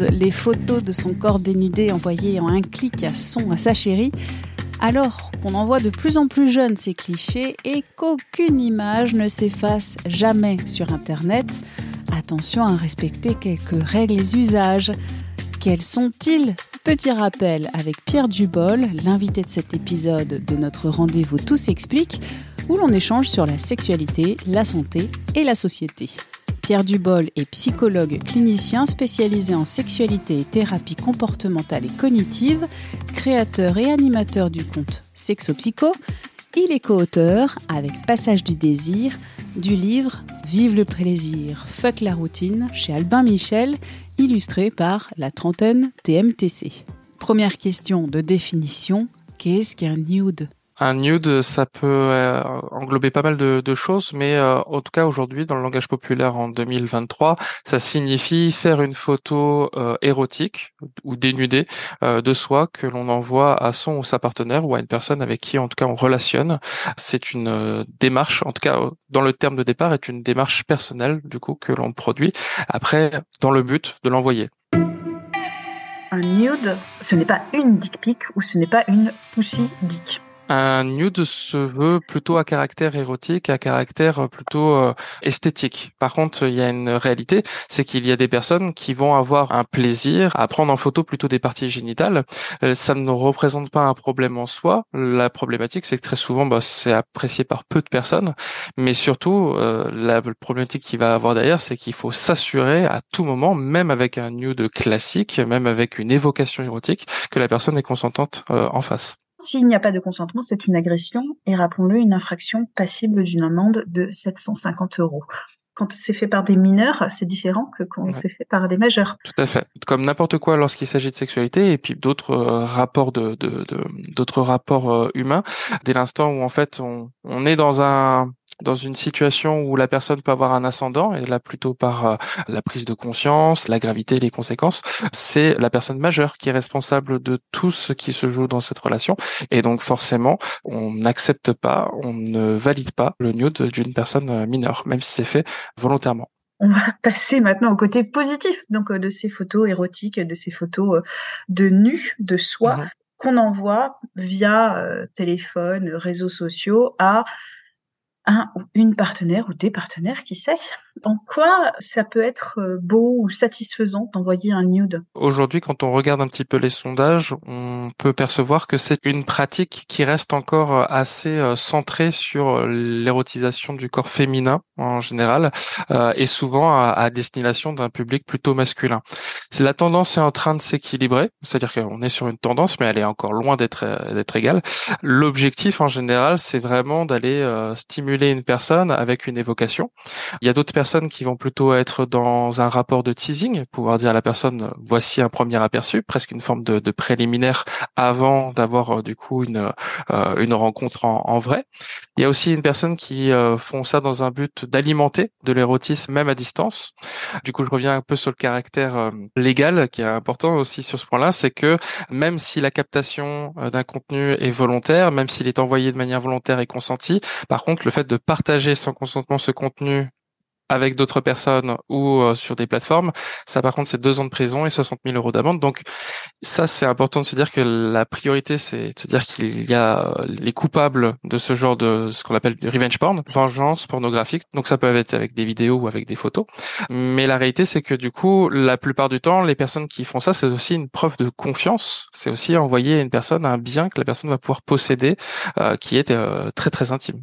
Les photos de son corps dénudé envoyées en un clic à son à sa chérie, alors qu'on en voit de plus en plus jeunes ces clichés et qu'aucune image ne s'efface jamais sur Internet, attention à respecter quelques règles et usages. Quels sont-ils? Petit rappel avec Pierre Dubol, l'invité de cet épisode de notre rendez-vous Tout s'explique, où l'on échange sur la sexualité, la santé et la société. Pierre Dubol est psychologue clinicien spécialisé en sexualité et thérapie comportementale et cognitive, créateur et animateur du compte Sexopsycho. Il est co-auteur, avec Passage du désir, du livre Vive le plaisir, fuck la routine chez Albin Michel, illustré par la trentaine TMTC. Première question de définition, qu'est-ce qu'un nude? Un nude, ça peut euh, englober pas mal de, choses, mais euh, en tout cas aujourd'hui, dans le langage populaire en 2023, ça signifie faire une photo euh, érotique ou dénudée de soi que l'on envoie à son ou sa partenaire ou à une personne avec qui en tout cas on relationne. C'est une démarche, en tout cas dans le terme de départ, est une démarche personnelle du coup que l'on produit après dans le but de l'envoyer. Un nude, ce n'est pas une dick pic ou ce n'est pas une pussy dick. Un nude se veut plutôt à caractère érotique, à caractère plutôt euh, esthétique. Par contre, il y a une réalité, c'est qu'il y a des personnes qui vont avoir un plaisir à prendre en photo plutôt des parties génitales. Euh, ça ne représente pas un problème en soi. La problématique, c'est que très souvent, bah, c'est apprécié par peu de personnes. Mais surtout, euh, la problématique qu'il va avoir derrière, c'est qu'il faut s'assurer à tout moment, même avec un nude classique, même avec une évocation érotique, que la personne est consentante en face. S'il n'y a pas de consentement, c'est une agression et rappelons-le, une infraction passible d'une amende de 750 euros quand c'est fait par des mineurs, c'est différent que quand c'est fait par des majeurs. Tout à fait. Comme n'importe quoi lorsqu'il s'agit de sexualité et puis d'autres euh, rapports de d'autres rapports euh, humains. Dès l'instant où en fait on, on est dans un dans une situation où la personne peut avoir un ascendant, et là plutôt par euh, la prise de conscience, la gravité, les conséquences, c'est la personne majeure qui est responsable de tout ce qui se joue dans cette relation. Et donc forcément, on n'accepte pas, on ne valide pas le nude d'une personne euh, mineure, même si c'est fait volontairement. On va passer maintenant au côté positif donc euh, de ces photos érotiques, de ces photos de nu, de soi, mhm. qu'on envoie via téléphone, réseaux sociaux à un ou une partenaire ou des partenaires, qui sait? En quoi ça peut être euh, beau ou satisfaisant d'envoyer un nude? Aujourd'hui, quand on regarde un petit peu les sondages, on peut percevoir que c'est une pratique qui reste encore euh, assez euh, centrée sur l'érotisation du corps féminin en général, et souvent à, destination d'un public plutôt masculin. La tendance est en train de s'équilibrer, c'est-à-dire qu'on est sur une tendance, mais elle est encore loin d'être d'être égale. L'objectif en général, c'est vraiment d'aller stimuler une personne avec une évocation. Il y a d'autres qui vont plutôt être dans un rapport de teasing, pouvoir dire à la personne voici un premier aperçu, presque une forme de, préliminaire avant d'avoir euh, du coup une euh, une rencontre en, vrai. Il y a aussi une personne qui euh, font ça dans un but d'alimenter de l'érotisme même à distance. Du coup, je reviens un peu sur le caractère légal qui est important aussi sur ce point-là, c'est que même si la captation d'un contenu est volontaire, même s'il est envoyé de manière volontaire et consentie, par contre, le fait de partager sans consentement ce contenu avec d'autres personnes ou euh, sur des plateformes. Ça, par contre, c'est deux ans de prison et 60 000 euros d'amende. Donc, ça, c'est important de se dire que la priorité, c'est de se dire qu'il y a les coupables de ce genre de ce qu'on appelle du revenge porn, vengeance pornographique. Donc, ça peut être avec des vidéos ou avec des photos. Mais la réalité, c'est que du coup, la plupart du temps, les personnes qui font ça, c'est aussi une preuve de confiance. C'est aussi envoyer à une personne un bien que la personne va pouvoir posséder, euh, qui est euh, très très intime.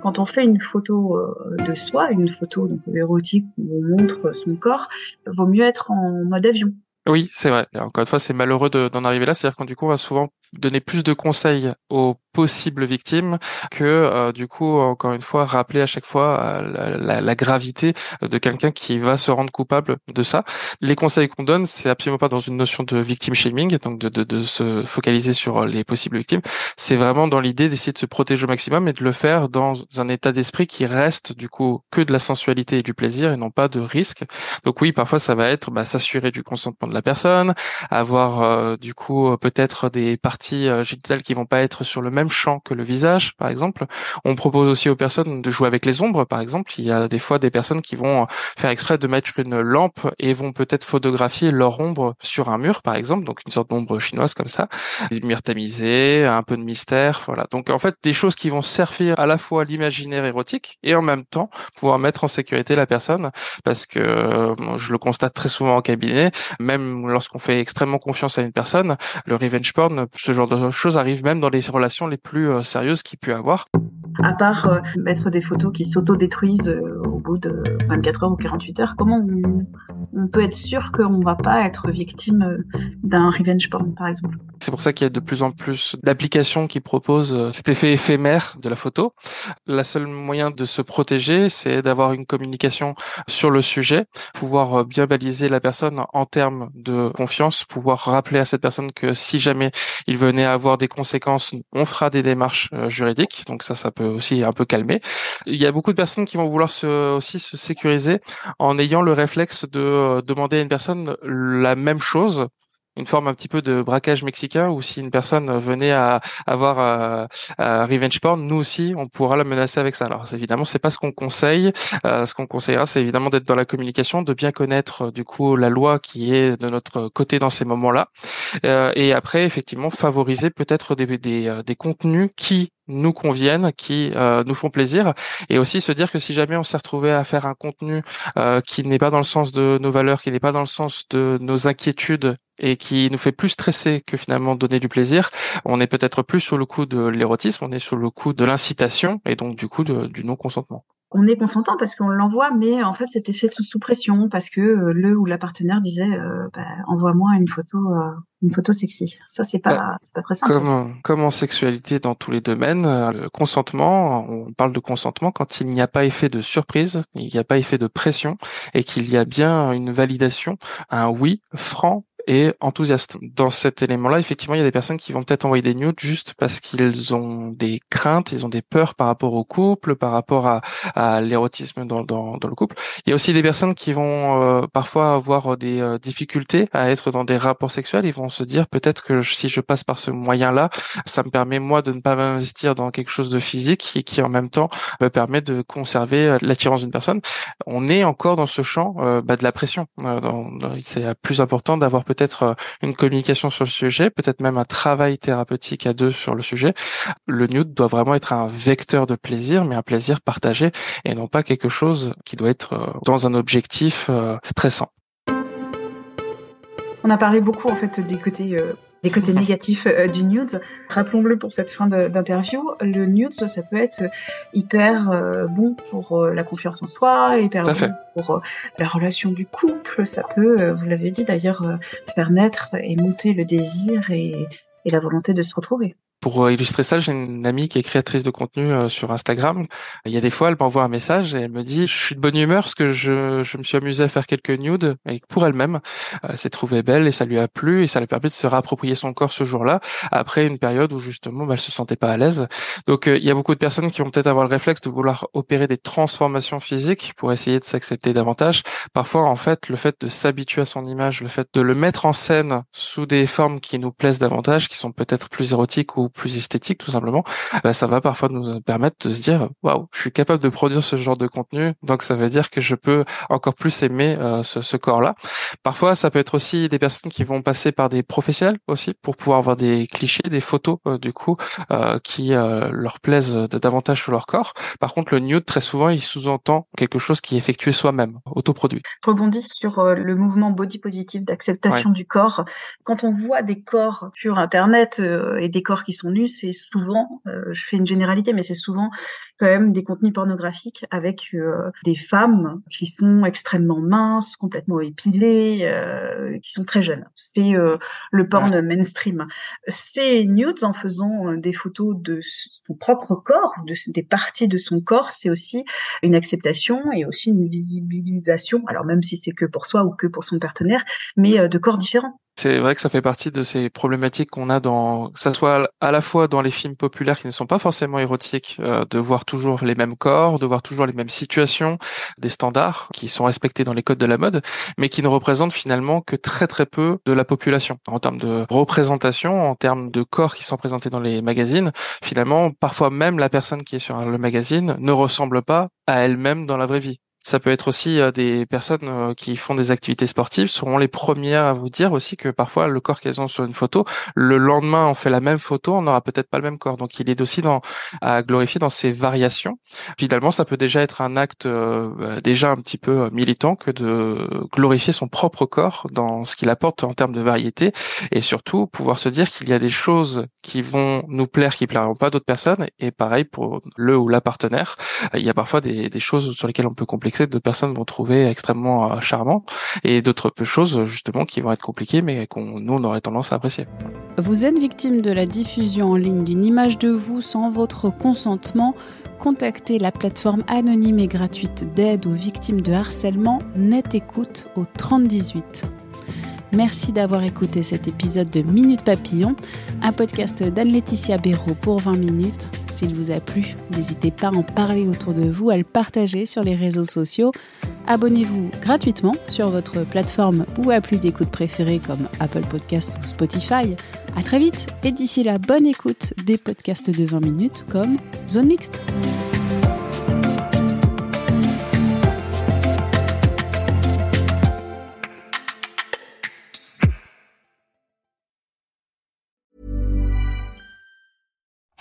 Quand on fait une photo euh, de soi, une photo donc, érotique où on montre son corps, vaut mieux être en mode avion. Oui, c'est vrai. encore une fois, c'est malheureux d'en arriver là. C'est-à-dire qu'on du coup, on va souvent donner plus de conseils aux possibles victimes que euh, du coup encore une fois rappeler à chaque fois euh, la, la, gravité de quelqu'un qui va se rendre coupable de ça. Les conseils qu'on donne, c'est absolument pas dans une notion de victim shaming, donc de, de, de se focaliser sur les possibles victimes. C'est vraiment dans l'idée d'essayer de se protéger au maximum et de le faire dans un état d'esprit qui reste du coup que de la sensualité et du plaisir et non pas de risque. Donc oui, parfois ça va être bah, s'assurer du consentement de la personne, avoir euh, du coup peut-être des parties euh, génitales qui vont pas être sur le même champ que le visage, par exemple. On propose aussi aux personnes de jouer avec les ombres, par exemple. Il y a des fois des personnes qui vont faire exprès de mettre une lampe et vont peut-être photographier leur ombre sur un mur, par exemple, donc une sorte d'ombre chinoise comme ça, des lumières un peu de mystère, voilà. Donc en fait des choses qui vont servir à la fois l'imaginaire érotique et en même temps pouvoir mettre en sécurité la personne, parce que euh, je le constate très souvent en cabinet, même lorsqu'on fait extrêmement confiance à une personne, le revenge porn, ce genre de choses arrive même dans les relations les plus euh, sérieuses qu'il peut avoir. À part euh, mettre des photos qui s'auto-détruisent au bout de 24 heures ou 48 heures, comment on, peut être sûr qu'on va pas être victime euh, d'un revenge porn, par exemple? C'est pour ça qu'il y a de plus en plus d'applications qui proposent euh, cet effet éphémère de la photo. La seule moyen de se protéger, c'est d'avoir une communication sur le sujet, pouvoir euh, bien baliser la personne en termes de confiance, pouvoir rappeler à cette personne que si jamais il venait à avoir des conséquences, on fera des démarches juridiques. Donc ça, ça peut aussi un peu calmer. Il y a beaucoup de personnes qui vont vouloir se, aussi se sécuriser en ayant le réflexe de euh, demander à une personne la même chose une forme un petit peu de braquage mexicain où si une personne venait à avoir euh, revenge porn, nous aussi on pourra la menacer avec ça. Alors évidemment c'est pas ce qu'on conseille. Euh, ce qu'on conseillera c'est évidemment d'être dans la communication, de bien connaître du coup la loi qui est de notre côté dans ces moments-là, et après effectivement favoriser peut-être des, des, des contenus qui nous conviennent, qui euh, nous font plaisir, et aussi se dire que si jamais on s'est retrouvé à faire un contenu euh, qui n'est pas dans le sens de nos valeurs, qui n'est pas dans le sens de nos inquiétudes et qui nous fait plus stresser que finalement donner du plaisir, on est peut-être plus sur le coup de l'érotisme, on est sur le coup de l'incitation et donc du coup du non-consentement on est consentant parce qu'on l'envoie, mais en fait c'était fait tout sous pression parce que euh, le ou la partenaire disait euh, bah, envoie-moi une photo, euh, une photo sexy. Ça c'est pas, bah, c'est pas très simple. Comme, comme en sexualité dans tous les domaines, le consentement, on parle de consentement quand il n'y a pas effet de surprise, il n'y a pas effet de pression et qu'il y a bien une validation, un oui franc et enthousiaste. Dans cet élément-là, effectivement, il y a des personnes qui vont peut-être envoyer des nudes juste parce qu'ils ont des craintes, ils ont des peurs par rapport au couple, par rapport à, à l'érotisme dans, dans, dans, le couple. Il y a aussi des personnes qui vont euh, parfois avoir des euh, difficultés à être dans des rapports sexuels. Ils vont se dire peut-être que si je passe par ce moyen-là, ça me permet moi de ne pas m'investir dans quelque chose de physique et qui en même temps me permet de conserver euh, l'attirance d'une personne. On est encore dans ce champ bah, de la pression. c'est plus important d'avoir peut-être peut-être euh, une communication sur le sujet, peut-être même un travail thérapeutique à deux sur le sujet. Le nude doit vraiment être un vecteur de plaisir, mais un plaisir partagé et non pas quelque chose qui doit être euh, dans un objectif euh, stressant. On a parlé beaucoup en fait des côtés des côtés négatifs euh, du nude. Rappelons-le pour cette fin d'interview, le nude, ça peut être hyper euh, bon pour euh, la confiance en soi, hyper bon pour la relation du couple. Ça peut, vous l'avez dit d'ailleurs, faire naître et monter le désir et la volonté de se retrouver. Pour euh, illustrer ça, j'ai une amie qui est créatrice de contenu euh, sur Instagram. Il y a des fois, elle m'envoie un message et elle me dit, je suis de bonne humeur parce que je, je me suis amusé à faire quelques nudes et pour elle-même, elle s'est trouvée belle et ça lui a plu et ça lui permet de se réapproprier son corps ce jour-là après une période où justement, bah, elle se sentait pas à l'aise. Donc, euh, il y a beaucoup de personnes qui vont peut-être avoir le réflexe de vouloir opérer des transformations physiques pour essayer de s'accepter davantage. Parfois, en fait, le fait de s'habituer à son image, le fait de le mettre en scène sous des formes qui nous plaisent davantage, qui sont peut-être plus érotiques ou plus esthétique tout simplement, bah, ça va parfois nous permettre de se dire waouh, je suis capable de produire ce genre de contenu, donc ça veut dire que je peux encore plus aimer euh, ce, ce corps-là. Parfois, ça peut être aussi des personnes qui vont passer par des professionnels aussi pour pouvoir avoir des clichés, des photos euh, du coup euh, qui leur plaisent davantage sur leur corps. Par contre, le nude très souvent il sous-entend quelque chose qui est effectué soi-même, autoproduit. Je rebondis sur le mouvement body positive d'acceptation du corps. Quand on voit des corps sur internet et des corps qui sont nus, c'est souvent, je fais une généralité, mais c'est souvent quand même des contenus pornographiques avec des femmes qui sont extrêmement minces, complètement épilées, qui sont très jeunes. C'est le porn mainstream. Ces nudes, en faisant des photos de son propre corps, de, des parties de son corps, c'est aussi une acceptation et aussi une visibilisation. Alors même si c'est que pour soi ou que pour son partenaire, mais de corps différents. C'est vrai que ça fait partie de ces problématiques qu'on a dans, que ça soit à la fois dans les films populaires qui ne sont pas forcément érotiques, euh, de voir toujours les mêmes corps, de voir toujours les mêmes situations, des standards qui sont respectés dans les codes de la mode, mais qui ne représentent finalement que très très peu de la population en termes de représentation, en termes de corps qui sont présentés dans les magazines. Finalement, parfois même la personne qui est sur le magazine ne ressemble pas à elle-même dans la vraie vie. Ça peut être aussi euh, des personnes euh, qui font des activités sportives seront les premières à vous dire aussi que parfois le corps qu'elles ont sur une photo, le lendemain on fait la même photo, on n'aura peut-être pas le même corps. Donc il est aussi dans à glorifier dans ces variations. Finalement, ça peut déjà être un acte euh, bah, déjà un petit peu militant que de glorifier son propre corps dans ce qu'il apporte en termes de variété et surtout pouvoir se dire qu'il y a des choses qui vont nous plaire qui plairont pas d'autres personnes et pareil pour le ou la partenaire. Il y a parfois des, des choses sur lesquelles on peut complexer que d'autres personnes vont trouver extrêmement euh, charmant et d'autres choses justement qui vont être compliquées mais qu'on nous on aurait tendance à apprécier. Vous êtes victime de la diffusion en ligne d'une image de vous sans votre consentement contactez la plateforme anonyme et gratuite d'aide aux victimes de harcèlement Net Écoute au 3018. Merci d'avoir écouté cet épisode de Minute Papillon, un podcast d'Anne-Laetitia Béraud pour 20 minutes. S'il vous a plu, n'hésitez pas à en parler autour de vous, à le partager sur les réseaux sociaux. Abonnez-vous gratuitement sur votre plateforme ou appli d'écoute préférée comme Apple Podcast ou Spotify. À très vite et d'ici là, bonne écoute des podcasts de 20 minutes comme Zone Mixte.